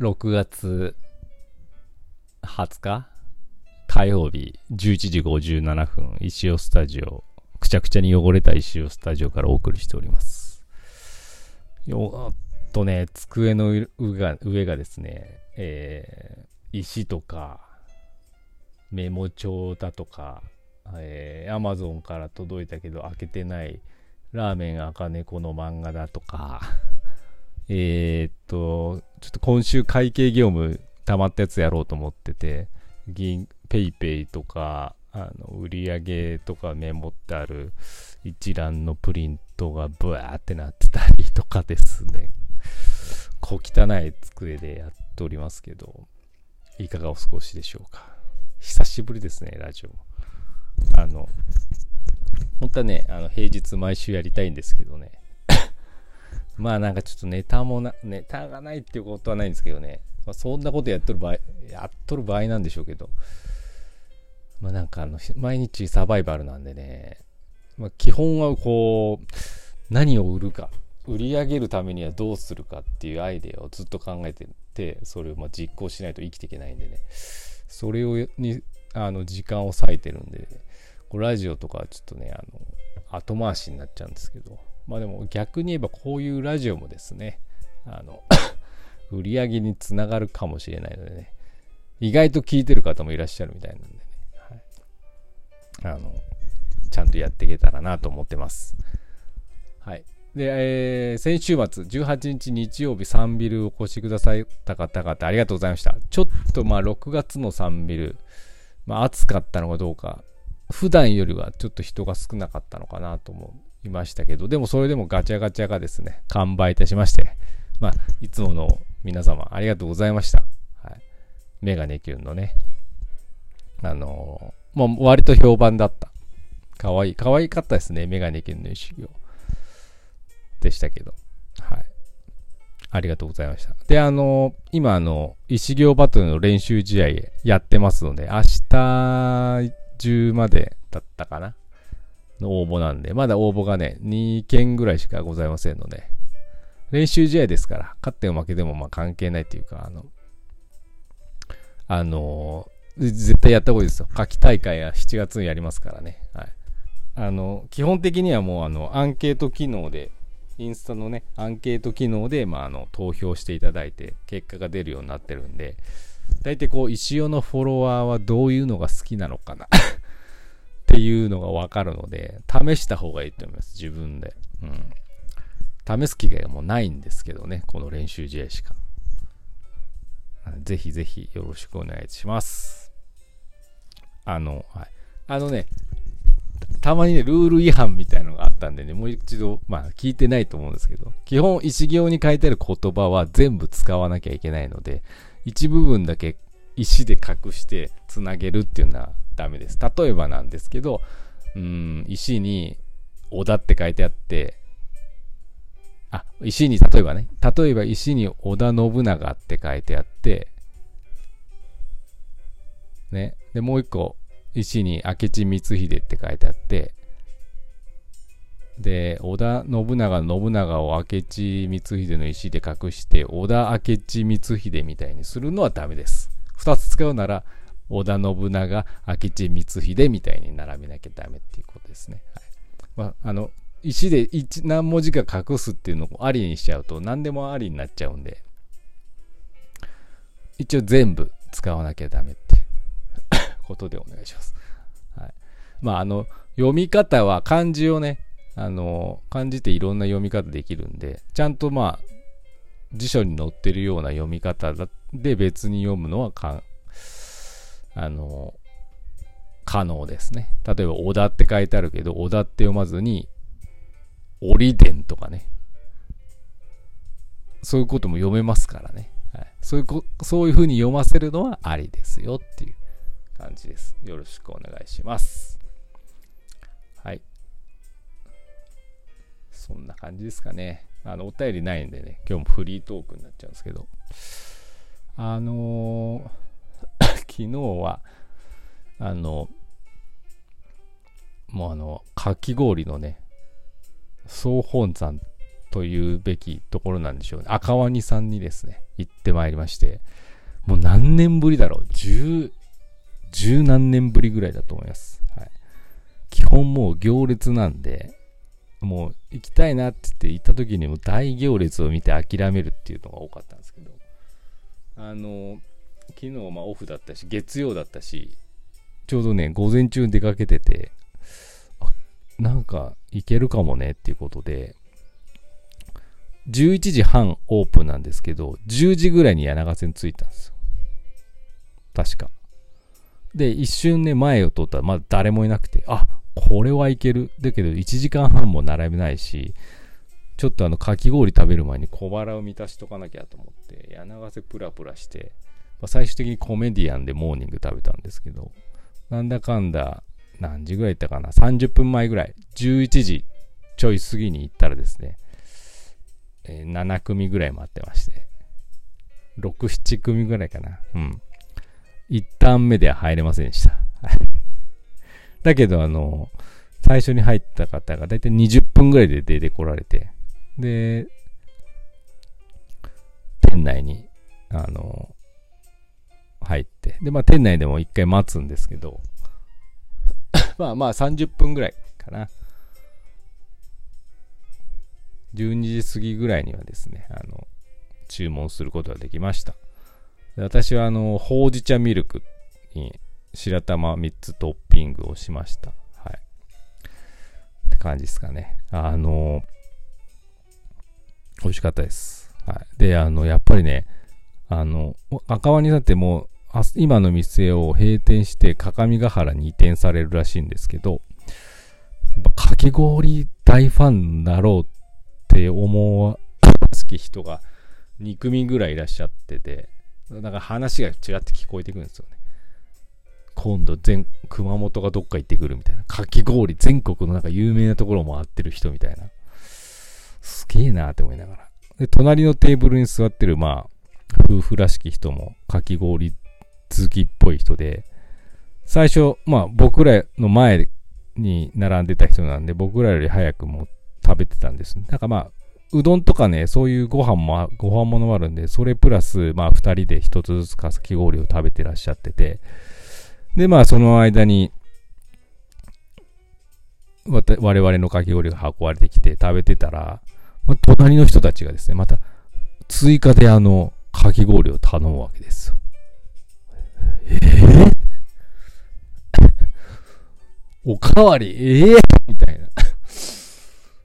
6月20日？火曜日11時57分石尾スタジオ。くちゃくちゃに汚れた石尾スタジオからお送りしております。よっとね机の上が上がですね、えー、石とかメモ帳だとか、えー、Amazon から届いたけど開けてないラーメン赤猫の漫画だとか。えー、っと、ちょっと今週会計業務溜まったやつやろうと思ってて、銀、ペイペイとか、あの、売り上げとかメモってある一覧のプリントがブワーってなってたりとかですね。小汚い机でやっておりますけど、いかがお過ごしでしょうか。久しぶりですね、ラジオ。あの、本当はね、あの平日毎週やりたいんですけどね、まあなんかちょっとネタもな、ネタがないっていうことはないんですけどね。まあ、そんなことやっとる場合、やっとる場合なんでしょうけど。まあなんかあの、毎日サバイバルなんでね。まあ基本はこう、何を売るか。売り上げるためにはどうするかっていうアイデアをずっと考えてて、それをま実行しないと生きていけないんでね。それをに、あの、時間を割いてるんで、こラジオとかはちょっとね、あの、後回しになっちゃうんですけど。まあでも逆に言えばこういうラジオもですね、あの 売り上げにつながるかもしれないのでね、意外と聞いてる方もいらっしゃるみたいなんでね、はい、あの、ちゃんとやっていけたらなと思ってます。はい。で、えー、先週末、18日日曜日、サンビルお越しくださった方々、ありがとうございました。ちょっとまあ、6月のサンビル、まあ、暑かったのかどうか、普段よりはちょっと人が少なかったのかなと思ういましたけど、でもそれでもガチャガチャがですね、完売いたしまして、まあ、いつもの皆様ありがとうございました。はい。メガネキュンのね、あのー、もう割と評判だった。かわいい、かわいかったですね、メガネキュンの修行。でしたけど。はい。ありがとうございました。で、あの、今あの、石行バトルの練習試合やってますので、明日中までだったかなの応募なんで、まだ応募がね、2件ぐらいしかございませんので、練習試合ですから、勝っても負けてもまあ関係ないっていうか、あの、あのー、絶対やった方がいいですよ。夏季大会は7月にやりますからね。はい。あの、基本的にはもうあの、アンケート機能で、インスタのね、アンケート機能で、まあ、あの、投票していただいて、結果が出るようになってるんで、大体こう、石尾のフォロワーはどういうのが好きなのかなっていうのがわかるので、試した方がいいと思います。自分で。うん。試す機会がもうないんですけどね。この練習試合しか。ぜひぜひよろしくお願いします。あの、はい。あのね、たまにね、ルール違反みたいのがあったんでね、もう一度、まあ聞いてないと思うんですけど、基本一行に書いてある言葉は全部使わなきゃいけないので、一部分だけ石で隠してつなげるっていうのはダメです。例えばなんですけど、うん、石に織田って書いてあって、あ、石に、例えばね、例えば石に織田信長って書いてあって、ね、で、もう一個、石に明智光秀って書いてあって、で、織田信長信長を明智光秀の石で隠して、織田明智光秀みたいにするのはダメです。二つ使うなら、織田信長、明智光秀みたいに並べなきゃダメっていうことですね。はいまあ、あの石で何文字か隠すっていうのをありにしちゃうと何でもありになっちゃうんで一応全部使わなきゃダメっていう ことでお願いします。はい、まああの読み方は漢字をねあの漢字っていろんな読み方できるんでちゃんとまあ辞書に載ってるような読み方で別に読むのはかあの、可能ですね。例えば、小田って書いてあるけど、小田って読まずに、折伝とかね。そういうことも読めますからね。はい、そういうこ、そういう風に読ませるのはありですよっていう感じです。よろしくお願いします。はい。そんな感じですかね。あの、お便りないんでね、今日もフリートークになっちゃうんですけど。あのー昨日は、あの、もうあの、かき氷のね、総本山というべきところなんでしょうね。赤ワニさんにですね、行ってまいりまして、もう何年ぶりだろう。十、十何年ぶりぐらいだと思います。はい。基本もう行列なんで、もう行きたいなって言って行った時にも大行列を見て諦めるっていうのが多かったんですけど、あの、昨日まあオフだったし、月曜だったし、ちょうどね、午前中出かけてて、なんか行けるかもねっていうことで、11時半オープンなんですけど、10時ぐらいに柳ヶ線着いたんですよ。確か。で、一瞬ね、前を通ったらまだ誰もいなくて、あ、これはいける。だけど、1時間半も並べないし、ちょっとあの、かき氷食べる前に小腹を満たしとかなきゃと思って、柳ヶ瀬プラプラして、まあ、最終的にコメディアンでモーニング食べたんですけど、なんだかんだ、何時ぐらい行ったかな ?30 分前ぐらい、11時ちょい過ぎに行ったらですね、えー、7組ぐらい待ってまして、6、7組ぐらいかな。うん。一旦目では入れませんでした。だけど、あの、最初に入った方がだいたい20分ぐらいで出てこられて、で、店内に、あの、入って、で、まあ店内でも一回待つんですけど、まあまあ30分ぐらいかな。12時過ぎぐらいにはですね、あの、注文することができました。私はあの、ほうじ茶ミルクに白玉3つトッピングをしました。はい。って感じですかね。あの、美味しかったです。はい。で、あの、やっぱりね、あの、赤ワニさんってもう、今の店を閉店して各務原に移転されるらしいんですけど、かき氷大ファンだろうって思わすき人が2組ぐらいいらっしゃってて、なんか話がちらって聞こえてくるんですよね。今度全、熊本がどっか行ってくるみたいな。かき氷、全国のなんか有名なところを回ってる人みたいな。すげえなって思いながら。で、隣のテーブルに座ってる、まあ、夫婦らしき人もかき氷好きっぽい人で、最初、まあ僕らの前に並んでた人なんで、僕らより早くも食べてたんです。なんかまあ、うどんとかね、そういうご飯も、ご飯物もあるんで、それプラス、まあ二人で一つずつかき氷を食べてらっしゃってて、で、まあその間に、我々のかき氷が運ばれてきて食べてたら、まあ、隣の人たちがですね、また追加であの、かき氷を頼むわけですよ。おかわり？ええ？ー、みたいな。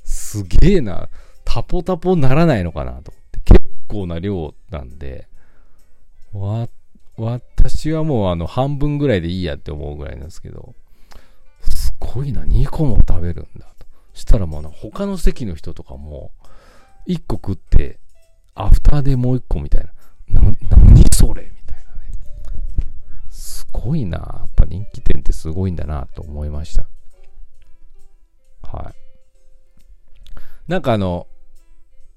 すげえな。タポタポならないのかなと思って。結構な量なんで、わ、私はもうあの半分ぐらいでいいやって思うぐらいなんですけど、すごいな、2個も食べるんだと。したらもう他の席の人とかも、1個食って、アフターでもう1個みたいな。な、何それ？ごいな。やっぱ人気店ってすごいんだなと思いました。はい。なんかあの、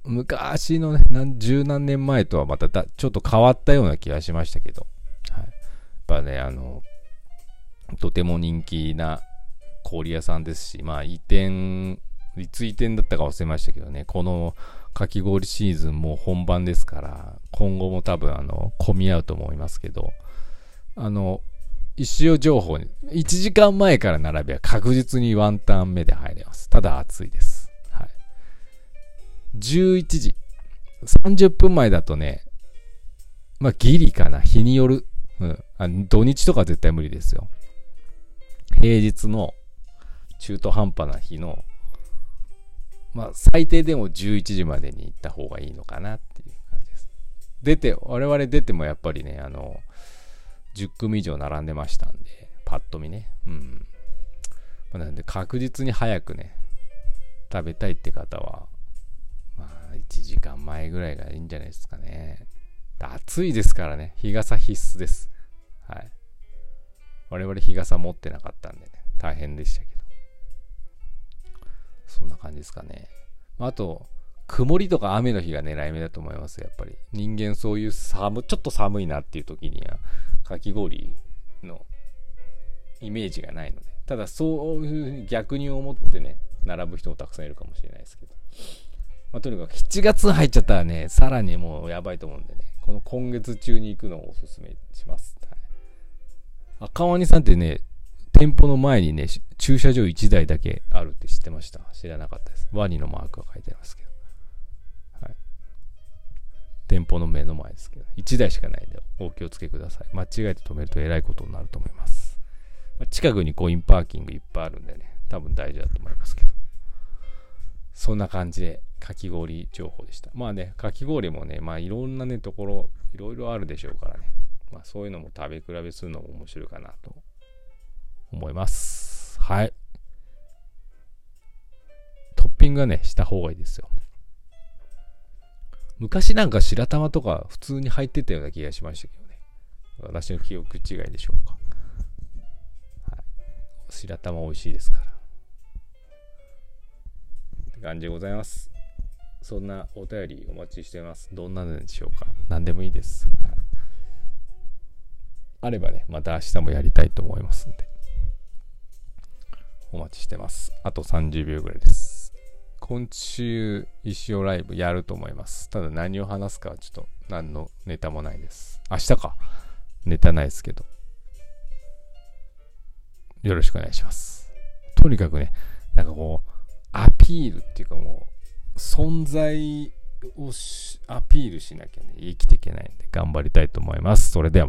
昔のね、十何年前とはまただちょっと変わったような気がしましたけど、はい。やっぱね、あの、とても人気な氷屋さんですし、まあ移転、いつ移転だったか忘れましたけどね、このかき氷シーズンも本番ですから、今後も多分あの、混み合うと思いますけど、あの、一応情報に、1時間前から並べば確実にワンタン目で入れます。ただ暑いです。はい11時。30分前だとね、まあ、ギリかな。日による。うん。あ土日とか絶対無理ですよ。平日の中途半端な日の、まあ、最低でも11時までに行った方がいいのかなっていう感じです。出て、我々出てもやっぱりね、あの、10組以上並んでましたんで、パッと見ね。うん。まあ、なんで確実に早くね、食べたいって方は、まあ1時間前ぐらいがいいんじゃないですかね。暑いですからね。日傘必須です。はい。我々日傘持ってなかったんでね、大変でしたけど。そんな感じですかね。あと、曇りとか雨の日が狙い目だと思います、やっぱり。人間そういう寒、ちょっと寒いなっていう時には、かき氷のイメージがないので。ただ、そういうふうに逆に思ってね、並ぶ人もたくさんいるかもしれないですけど。まあ、とにかく7月入っちゃったらね、さらにもうやばいと思うんでね、この今月中に行くのをおすすめします。はい、赤ワニさんってね、店舗の前にね、駐車場1台だけあるって知ってました？知らなかったです。ワニのマークが書いてありますけど。店舗の目の前ですけど、1台しかないんで、お気をつけください。間違えて止めるとえらいことになると思います。まあ、近くにコインパーキングいっぱいあるんでね、多分大丈夫だと思いますけど。そんな感じで、かき氷情報でした。まあね、かき氷もね、まあいろんなね、ところ、いろいろあるでしょうからね。まあそういうのも食べ比べするのも面白いかなと思います。はい。トッピングはね、した方がいいですよ。昔なんか白玉とか普通に入ってたような気がしましたけどね。私の記憶違いでしょうか。はい、白玉美味しいですから。って感じでございます。そんなお便りお待ちしてます。どんなのでしょうか何でもいいです。あればね、また明日もやりたいと思いますんで。お待ちしてます。あと30秒ぐらいです。今週、石尾ライブやると思います。ただ何を話すかはちょっと何のネタもないです。明日か。ネタないですけど。よろしくお願いします。とにかくね、なんかこう、アピールっていうかもう、存在をアピールしなきゃね、生きていけないんで頑張りたいと思います。それでは